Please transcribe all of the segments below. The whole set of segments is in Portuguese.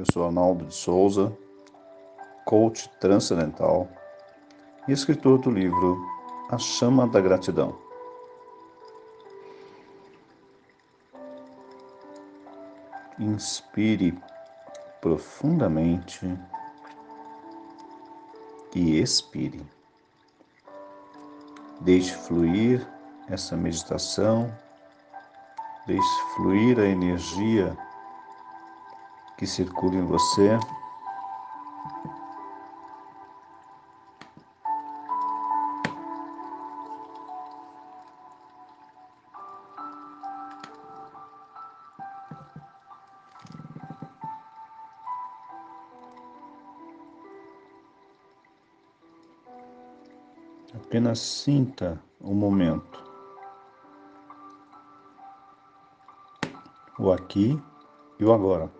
Eu sou Arnaldo de Souza, coach transcendental e escritor do livro A Chama da Gratidão. Inspire profundamente e expire. Deixe fluir essa meditação, deixe fluir a energia que circula em você. Apenas sinta o momento. O aqui e o agora.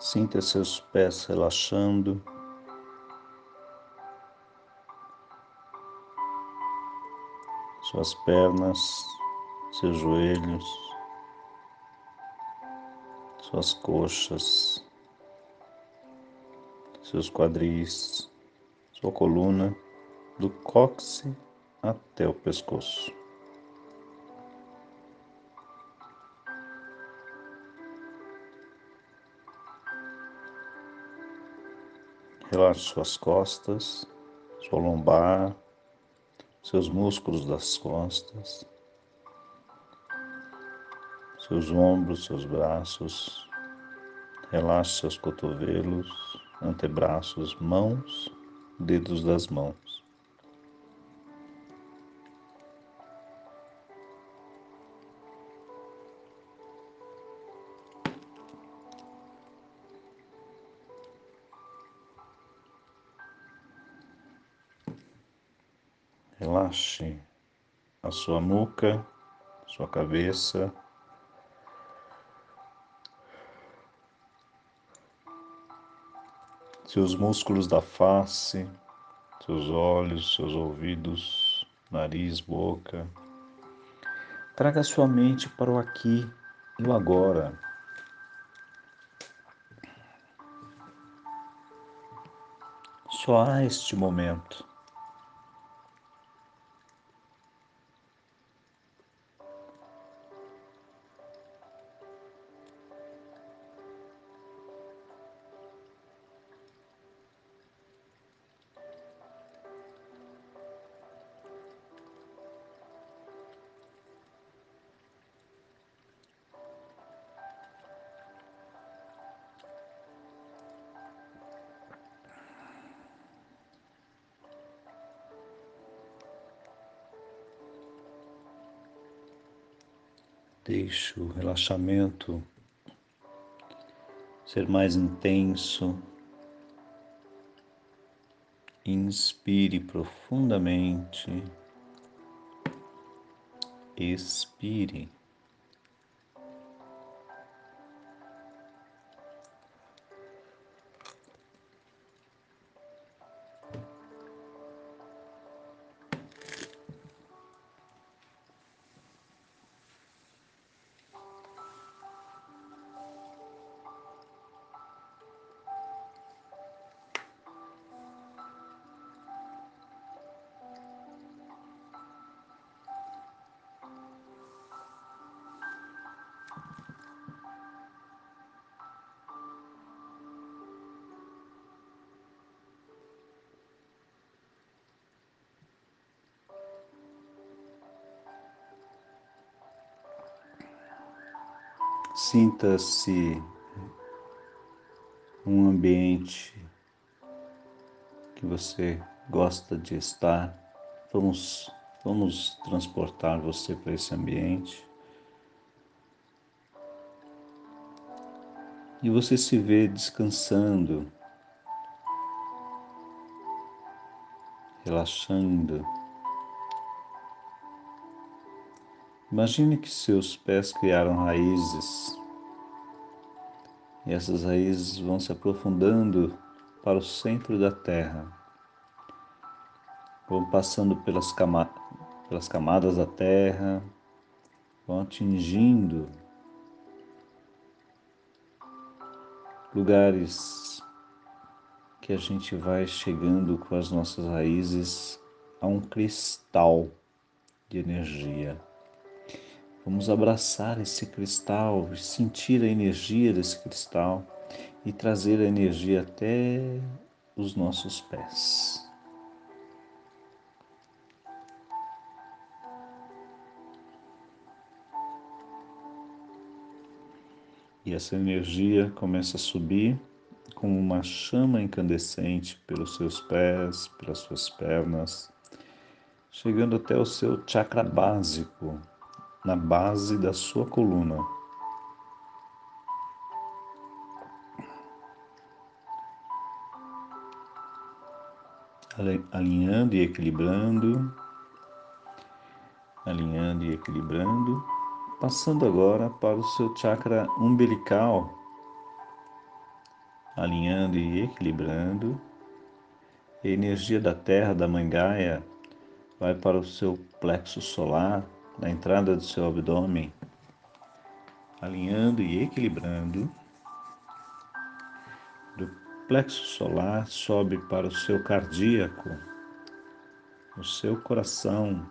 Sinta seus pés relaxando. Suas pernas, seus joelhos, suas coxas, seus quadris, sua coluna, do cóccix até o pescoço. Relaxe suas costas, sua lombar, seus músculos das costas, seus ombros, seus braços. Relaxe seus cotovelos, antebraços, mãos, dedos das mãos. Relaxe a sua nuca, sua cabeça. Seus músculos da face, seus olhos, seus ouvidos, nariz, boca. Traga sua mente para o aqui e o agora. Só há este momento. Deixe o relaxamento ser mais intenso. Inspire profundamente. Expire. Sinta-se um ambiente que você gosta de estar. Vamos, vamos transportar você para esse ambiente. E você se vê descansando, relaxando. Imagine que seus pés criaram raízes. E essas raízes vão se aprofundando para o centro da terra, vão passando pelas, cama pelas camadas da terra, vão atingindo lugares que a gente vai chegando com as nossas raízes a um cristal de energia. Vamos abraçar esse cristal, sentir a energia desse cristal e trazer a energia até os nossos pés. E essa energia começa a subir como uma chama incandescente pelos seus pés, pelas suas pernas, chegando até o seu chakra básico, na base da sua coluna. Alinhando e equilibrando, alinhando e equilibrando, passando agora para o seu chakra umbilical, alinhando e equilibrando, a energia da terra, da mangaia, vai para o seu plexo solar, na entrada do seu abdômen, alinhando e equilibrando. Do plexo solar sobe para o seu cardíaco, o seu coração,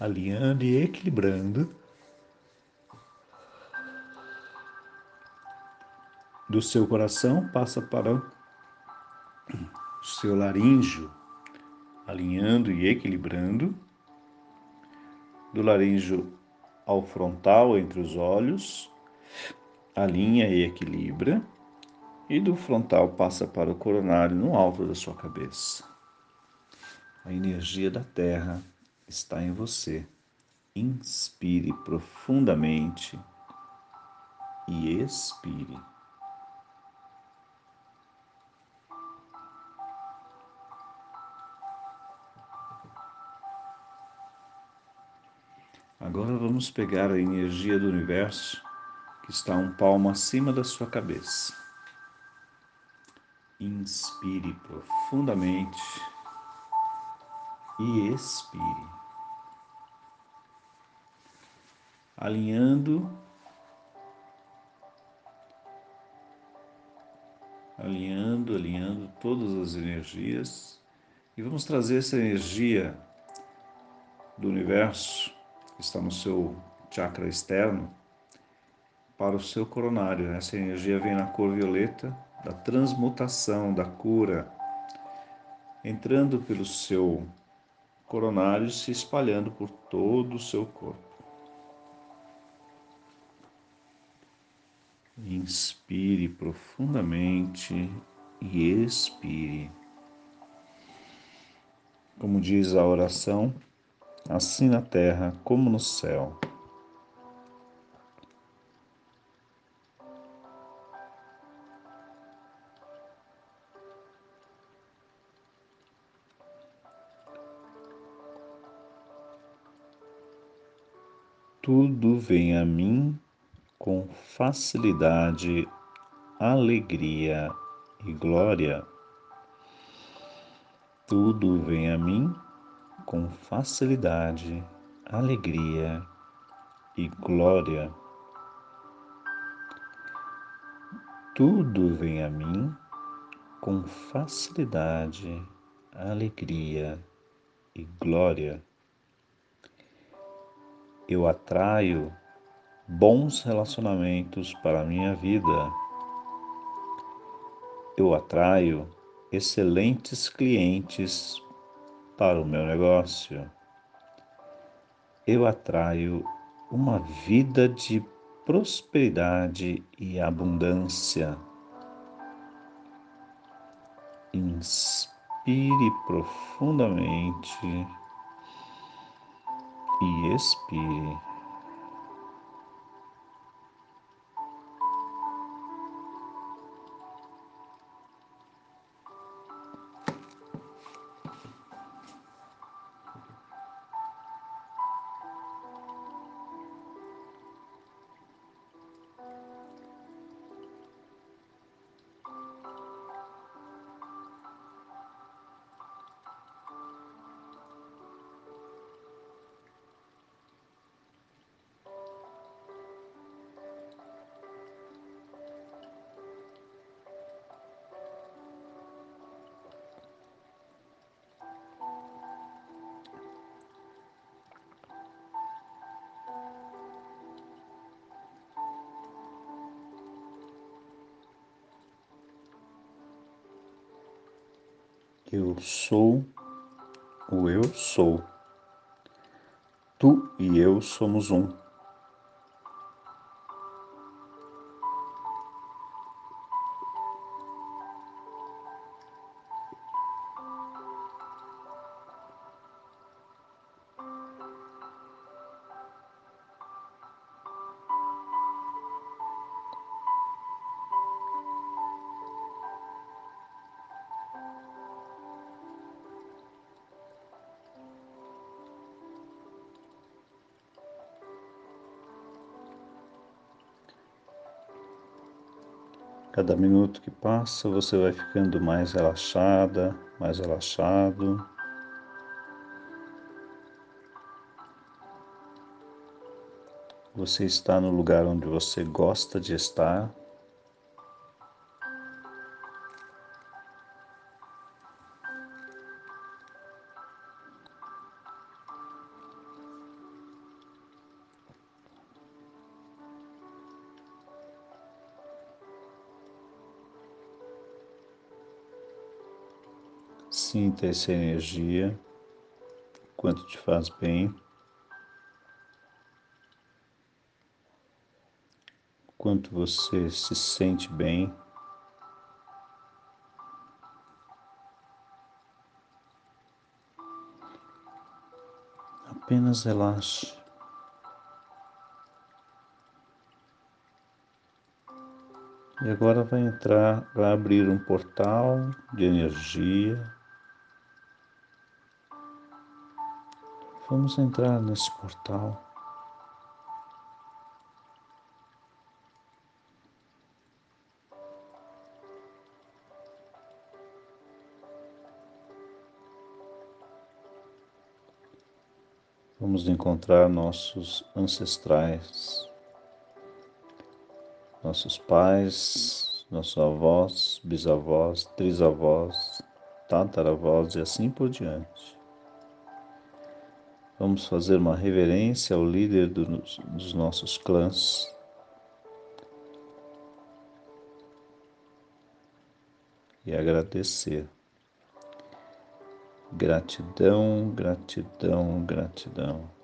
alinhando e equilibrando. Do seu coração passa para o seu laríngeo, alinhando e equilibrando do laríngeo ao frontal entre os olhos, alinha e equilibra, e do frontal passa para o coronário no alto da sua cabeça. A energia da Terra está em você. Inspire profundamente e expire. Agora vamos pegar a energia do universo que está um palmo acima da sua cabeça. Inspire profundamente e expire. Alinhando, alinhando, alinhando todas as energias e vamos trazer essa energia do universo que está no seu chakra externo, para o seu coronário. Essa energia vem na cor violeta da transmutação, da cura, entrando pelo seu coronário, se espalhando por todo o seu corpo. Inspire profundamente e expire. Como diz a oração, assim na terra como no céu. Tudo vem a mim com facilidade, alegria e glória. Tudo vem a mim com facilidade, alegria e glória. Tudo vem a mim com facilidade, alegria e glória. Eu atraio bons relacionamentos para a minha vida. Eu atraio excelentes clientes para o meu negócio. Eu atraio uma vida de prosperidade e abundância. Inspire profundamente e expire. Eu sou o eu sou. Tu e eu somos um. Cada minuto que passa, você vai ficando mais relaxada, mais relaxado. Você está no lugar onde você gosta de estar. Sinta essa energia, quanto te faz bem, quanto você se sente bem. Apenas relaxe. E agora vai entrar, vai abrir um portal de energia Vamos entrar nesse portal. Vamos encontrar nossos ancestrais, nossos pais, nossos avós, bisavós, trisavós, tataravós e assim por diante. Vamos fazer uma reverência ao líder dos, dos nossos clãs. E agradecer. Gratidão, gratidão, gratidão.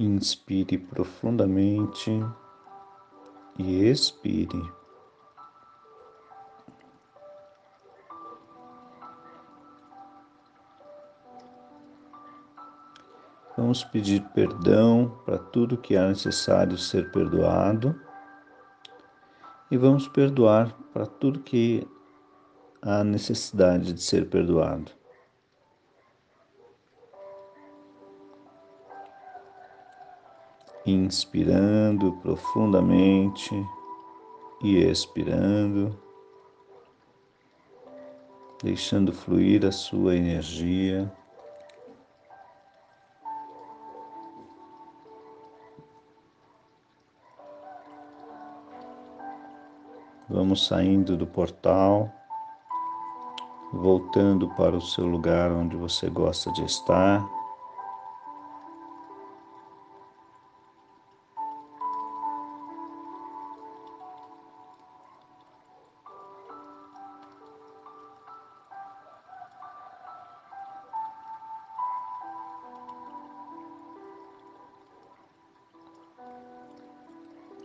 Inspire profundamente e expire. Vamos pedir perdão para tudo que é necessário ser perdoado e vamos perdoar para tudo que há necessidade de ser perdoado. Inspirando profundamente e expirando, deixando fluir a sua energia. Vamos saindo do portal, voltando para o seu lugar onde você gosta de estar.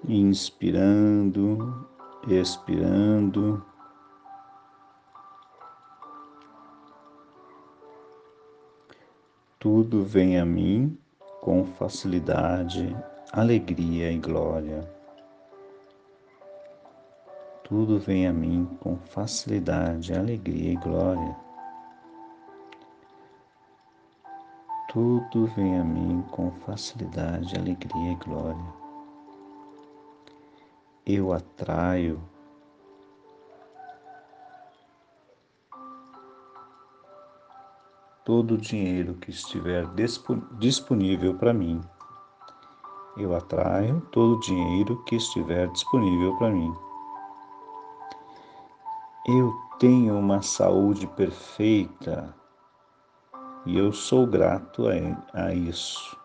Inspirando, expirando. Tudo vem a mim com facilidade, alegria e glória. Tudo vem a mim com facilidade, alegria e glória. Tudo vem a mim com facilidade, alegria e glória. Eu atraio todo o dinheiro que estiver disponível para mim. Eu atraio todo o dinheiro que estiver disponível para mim. Eu tenho uma saúde perfeita e eu sou grato a, isso.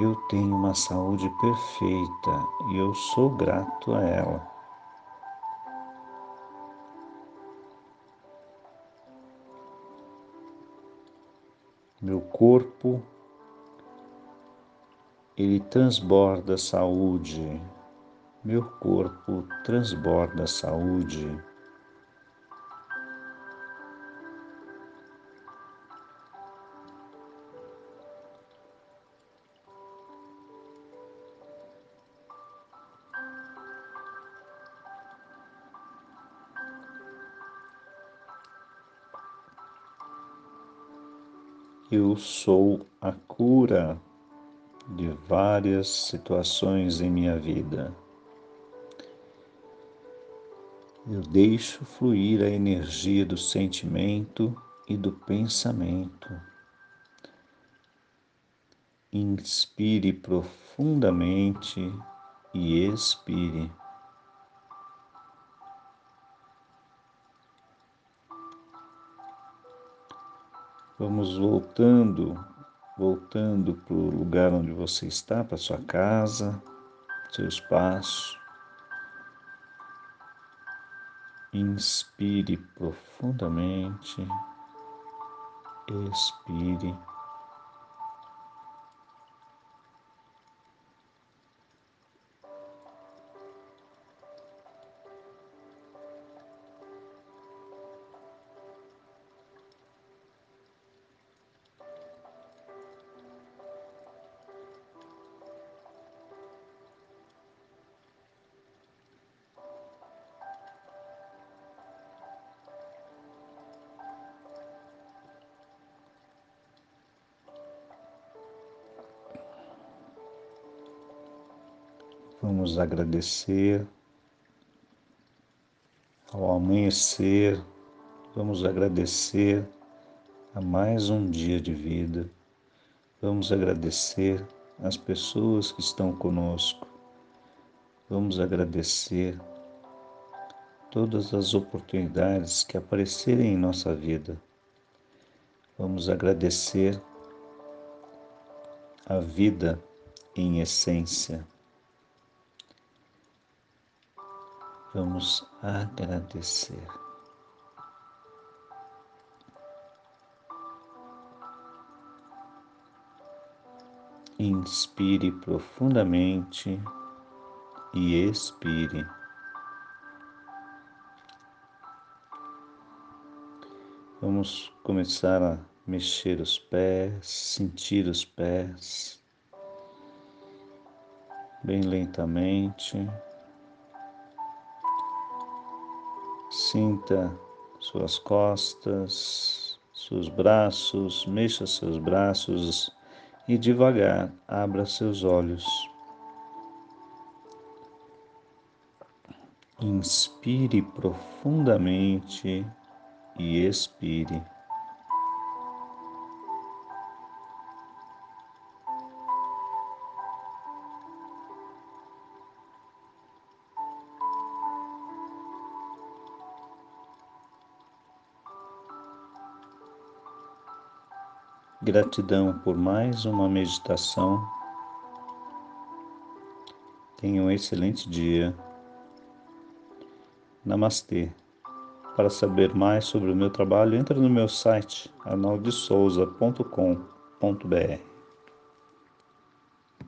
Eu tenho uma saúde perfeita e eu sou grato a ela. Meu corpo ele transborda saúde. Meu corpo transborda saúde. Eu sou a cura de várias situações em minha vida. Eu deixo fluir a energia do sentimento e do pensamento. Inspire profundamente e expire. Vamos voltando, voltando para o lugar onde você está, para sua casa, seu espaço. Inspire profundamente, expire. Vamos agradecer ao amanhecer, vamos agradecer a mais um dia de vida, vamos agradecer as pessoas que estão conosco, vamos agradecer todas as oportunidades que aparecerem em nossa vida, vamos agradecer a vida em essência. Vamos agradecer. Inspire profundamente e expire. Vamos começar a mexer os pés, sentir os pés, bem lentamente. Sinta suas costas, seus braços, mexa seus braços e devagar abra seus olhos. Inspire profundamente e expire. Gratidão por mais uma meditação. Tenha um excelente dia. Namastê. Para saber mais sobre o meu trabalho, entre no meu site arnaldesouza.com.br.